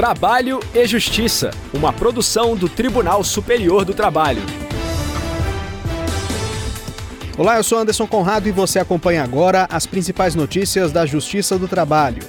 Trabalho e Justiça, uma produção do Tribunal Superior do Trabalho. Olá, eu sou Anderson Conrado e você acompanha agora as principais notícias da Justiça do Trabalho.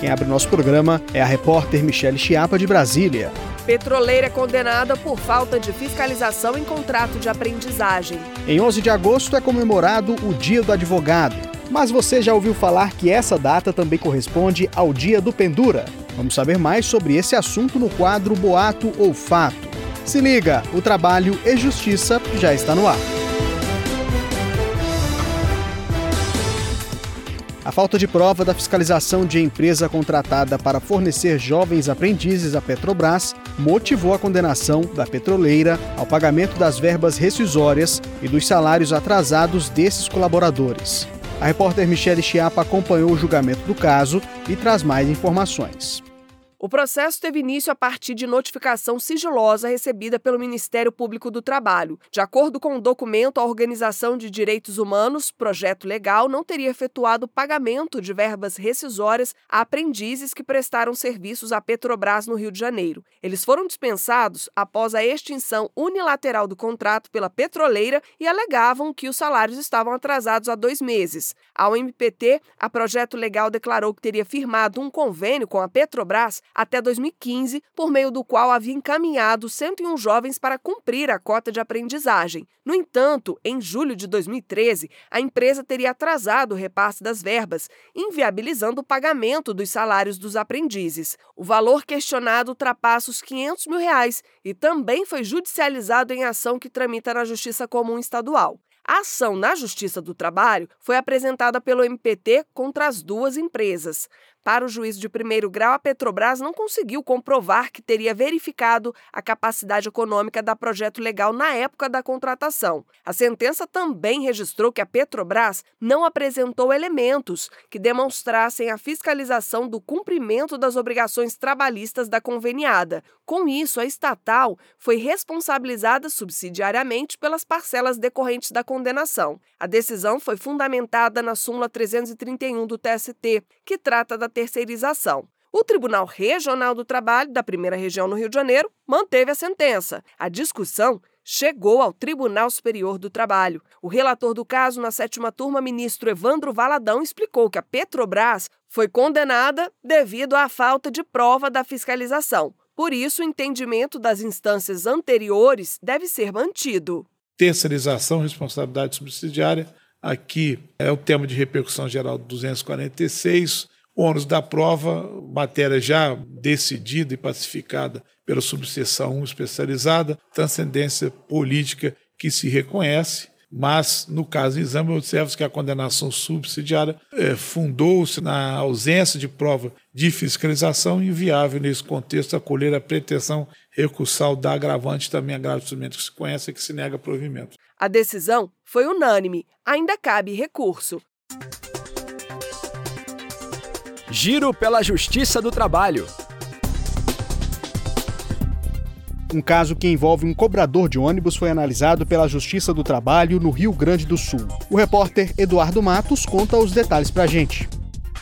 Quem abre o nosso programa é a repórter Michele Chiapa, de Brasília. Petroleira é condenada por falta de fiscalização em contrato de aprendizagem. Em 11 de agosto é comemorado o Dia do Advogado. Mas você já ouviu falar que essa data também corresponde ao Dia do Pendura? Vamos saber mais sobre esse assunto no quadro Boato ou Fato. Se liga, o trabalho e justiça já está no ar. A falta de prova da fiscalização de empresa contratada para fornecer jovens aprendizes à Petrobras motivou a condenação da petroleira ao pagamento das verbas rescisórias e dos salários atrasados desses colaboradores. A repórter Michele Chiapa acompanhou o julgamento do caso e traz mais informações. O processo teve início a partir de notificação sigilosa recebida pelo Ministério Público do Trabalho. De acordo com o um documento, a Organização de Direitos Humanos, projeto legal, não teria efetuado pagamento de verbas rescisórias a aprendizes que prestaram serviços à Petrobras no Rio de Janeiro. Eles foram dispensados após a extinção unilateral do contrato pela petroleira e alegavam que os salários estavam atrasados há dois meses. Ao MPT, a projeto legal declarou que teria firmado um convênio com a Petrobras até 2015, por meio do qual havia encaminhado 101 jovens para cumprir a cota de aprendizagem. No entanto, em julho de 2013, a empresa teria atrasado o repasse das verbas, inviabilizando o pagamento dos salários dos aprendizes. O valor questionado ultrapassa os 500 mil reais e também foi judicializado em ação que tramita na Justiça Comum Estadual. A ação na Justiça do Trabalho foi apresentada pelo MPT contra as duas empresas. Para o juiz de primeiro grau, a Petrobras não conseguiu comprovar que teria verificado a capacidade econômica da projeto legal na época da contratação. A sentença também registrou que a Petrobras não apresentou elementos que demonstrassem a fiscalização do cumprimento das obrigações trabalhistas da conveniada. Com isso, a estatal foi responsabilizada subsidiariamente pelas parcelas decorrentes da condenação. A decisão foi fundamentada na súmula 331 do TST, que trata da terceirização. O Tribunal Regional do Trabalho da Primeira Região no Rio de Janeiro manteve a sentença. A discussão chegou ao Tribunal Superior do Trabalho. O relator do caso na sétima turma, ministro Evandro Valadão, explicou que a Petrobras foi condenada devido à falta de prova da fiscalização. Por isso, o entendimento das instâncias anteriores deve ser mantido. Terceirização, responsabilidade subsidiária. Aqui é o tema de repercussão geral 246 ônus da prova, matéria já decidida e pacificada pela subseção 1 especializada, transcendência política que se reconhece, mas no caso do exame observa que a condenação subsidiária é, fundou-se na ausência de prova de fiscalização inviável nesse contexto acolher a pretensão recursal da agravante também agravo instrumento que se conhece e que se nega provimento. A decisão foi unânime, ainda cabe recurso. Giro pela Justiça do Trabalho. Um caso que envolve um cobrador de ônibus foi analisado pela Justiça do Trabalho no Rio Grande do Sul. O repórter Eduardo Matos conta os detalhes pra gente.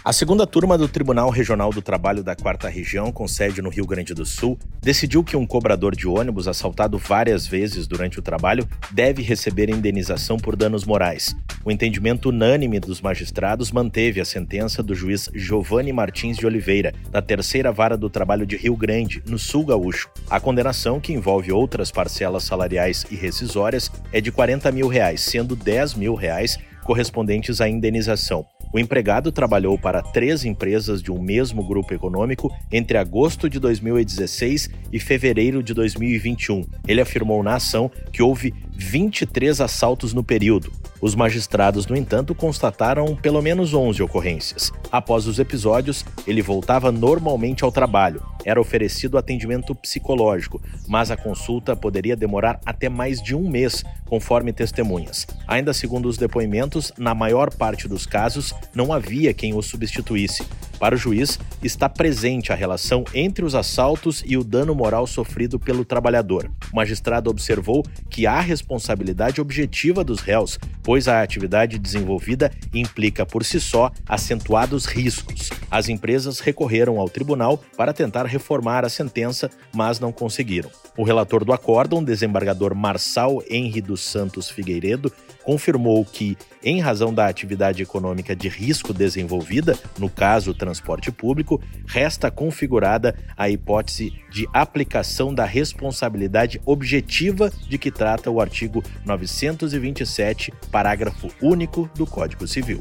A segunda turma do Tribunal Regional do Trabalho da Quarta Região, com sede no Rio Grande do Sul, decidiu que um cobrador de ônibus assaltado várias vezes durante o trabalho deve receber indenização por danos morais. O entendimento unânime dos magistrados manteve a sentença do juiz Giovanni Martins de Oliveira, da Terceira Vara do Trabalho de Rio Grande, no Sul Gaúcho. A condenação, que envolve outras parcelas salariais e rescisórias, é de 40 mil reais, sendo 10 mil reais correspondentes à indenização. O empregado trabalhou para três empresas de um mesmo grupo econômico entre agosto de 2016 e fevereiro de 2021. Ele afirmou na ação que houve 23 assaltos no período. Os magistrados, no entanto, constataram pelo menos 11 ocorrências. Após os episódios, ele voltava normalmente ao trabalho. Era oferecido atendimento psicológico, mas a consulta poderia demorar até mais de um mês, conforme testemunhas. Ainda segundo os depoimentos, na maior parte dos casos, não havia quem o substituísse. Para o juiz, está presente a relação entre os assaltos e o dano moral sofrido pelo trabalhador. O magistrado observou que há responsabilidade objetiva dos réus, pois a atividade desenvolvida implica por si só acentuados riscos. As empresas recorreram ao tribunal para tentar reformar a sentença, mas não conseguiram. O relator do acórdão, desembargador Marçal Henri dos Santos Figueiredo, confirmou que, em razão da atividade econômica de risco desenvolvida, no caso o transporte público, resta configurada a hipótese de aplicação da responsabilidade objetiva de que trata o artigo 927, parágrafo único do Código Civil.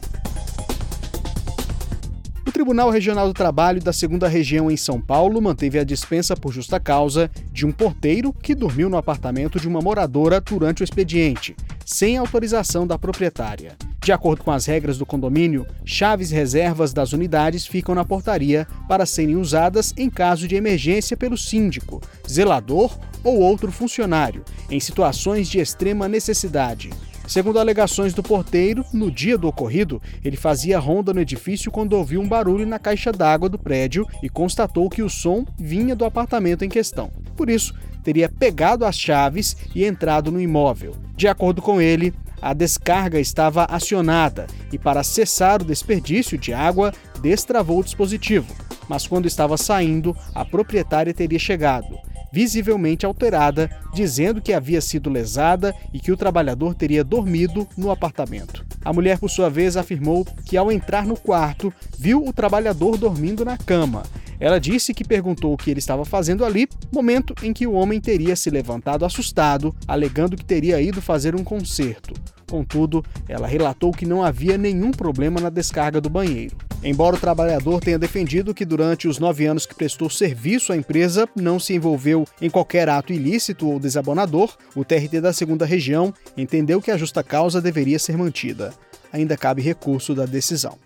O Tribunal Regional do Trabalho da Segunda Região em São Paulo manteve a dispensa por justa causa de um porteiro que dormiu no apartamento de uma moradora durante o expediente, sem autorização da proprietária. De acordo com as regras do condomínio, chaves reservas das unidades ficam na portaria para serem usadas em caso de emergência pelo síndico, zelador ou outro funcionário, em situações de extrema necessidade. Segundo alegações do porteiro, no dia do ocorrido, ele fazia ronda no edifício quando ouviu um barulho na caixa d'água do prédio e constatou que o som vinha do apartamento em questão. Por isso, teria pegado as chaves e entrado no imóvel. De acordo com ele, a descarga estava acionada e, para cessar o desperdício de água, destravou o dispositivo. Mas quando estava saindo, a proprietária teria chegado visivelmente alterada, dizendo que havia sido lesada e que o trabalhador teria dormido no apartamento. A mulher, por sua vez, afirmou que ao entrar no quarto, viu o trabalhador dormindo na cama. Ela disse que perguntou o que ele estava fazendo ali, momento em que o homem teria se levantado assustado, alegando que teria ido fazer um concerto. Contudo, ela relatou que não havia nenhum problema na descarga do banheiro. Embora o trabalhador tenha defendido que durante os nove anos que prestou serviço à empresa não se envolveu em qualquer ato ilícito ou desabonador, o TRT da segunda região entendeu que a justa causa deveria ser mantida. Ainda cabe recurso da decisão.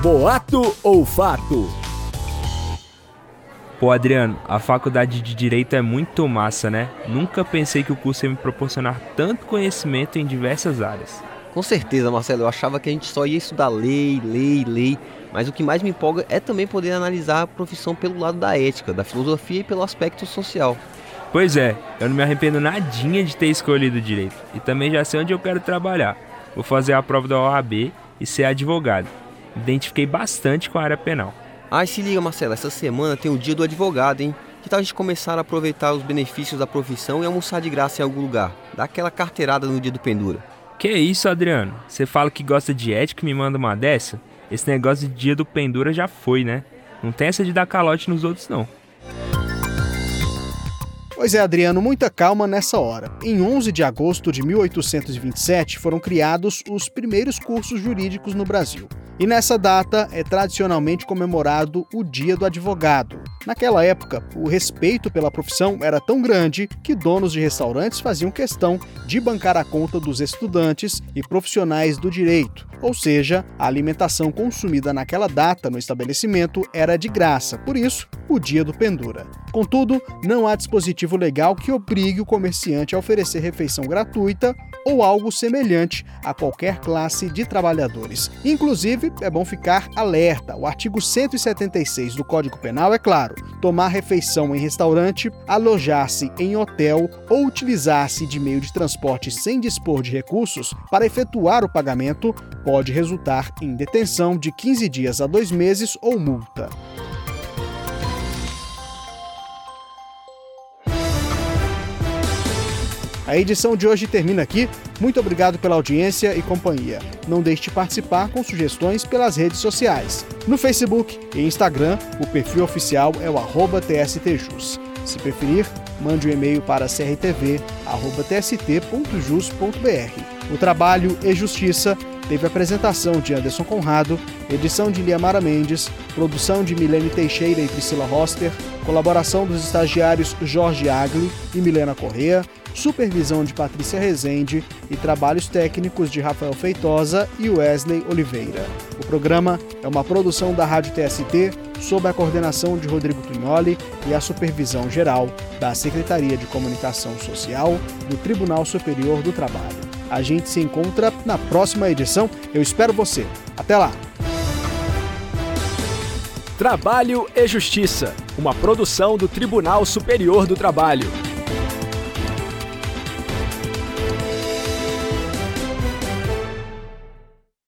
Boato ou fato? Pô, Adriano, a faculdade de Direito é muito massa, né? Nunca pensei que o curso ia me proporcionar tanto conhecimento em diversas áreas. Com certeza, Marcelo, eu achava que a gente só ia estudar lei, lei, lei, mas o que mais me empolga é também poder analisar a profissão pelo lado da ética, da filosofia e pelo aspecto social. Pois é, eu não me arrependo nadinha de ter escolhido direito e também já sei onde eu quero trabalhar. Vou fazer a prova da OAB e ser advogado. Identifiquei bastante com a área penal. Ah, se liga, Marcelo, essa semana tem o dia do advogado, hein? Que tal a gente começar a aproveitar os benefícios da profissão e almoçar de graça em algum lugar? Dar aquela carteirada no dia do pendura. Que isso, Adriano? Você fala que gosta de ética e me manda uma dessa? Esse negócio de dia do pendura já foi, né? Não tem essa de dar calote nos outros, não. Pois é, Adriano, muita calma nessa hora. Em 11 de agosto de 1827 foram criados os primeiros cursos jurídicos no Brasil. E nessa data é tradicionalmente comemorado o Dia do Advogado. Naquela época, o respeito pela profissão era tão grande que donos de restaurantes faziam questão de bancar a conta dos estudantes e profissionais do direito. Ou seja, a alimentação consumida naquela data no estabelecimento era de graça, por isso, o dia do pendura. Contudo, não há dispositivo legal que obrigue o comerciante a oferecer refeição gratuita ou algo semelhante a qualquer classe de trabalhadores. Inclusive, é bom ficar alerta. O artigo 176 do Código Penal é claro: tomar refeição em restaurante, alojar-se em hotel ou utilizar-se de meio de transporte sem dispor de recursos para efetuar o pagamento pode resultar em detenção de 15 dias a dois meses ou multa. A edição de hoje termina aqui. Muito obrigado pela audiência e companhia. Não deixe de participar com sugestões pelas redes sociais. No Facebook e Instagram, o perfil oficial é o TSTJus. Se preferir, mande um e-mail para crtv.tst.jus.br. O trabalho e Justiça teve apresentação de Anderson Conrado, edição de Liamara Mendes, produção de Milene Teixeira e Priscila Roster, colaboração dos estagiários Jorge Agli e Milena Correa, supervisão de Patrícia Rezende e trabalhos técnicos de Rafael Feitosa e Wesley Oliveira. O programa é uma produção da Rádio TST sob a coordenação de Rodrigo Tunholi e a supervisão geral da Secretaria de Comunicação Social do Tribunal Superior do Trabalho. A gente se encontra na próxima edição. Eu espero você. Até lá! Trabalho e Justiça, uma produção do Tribunal Superior do Trabalho.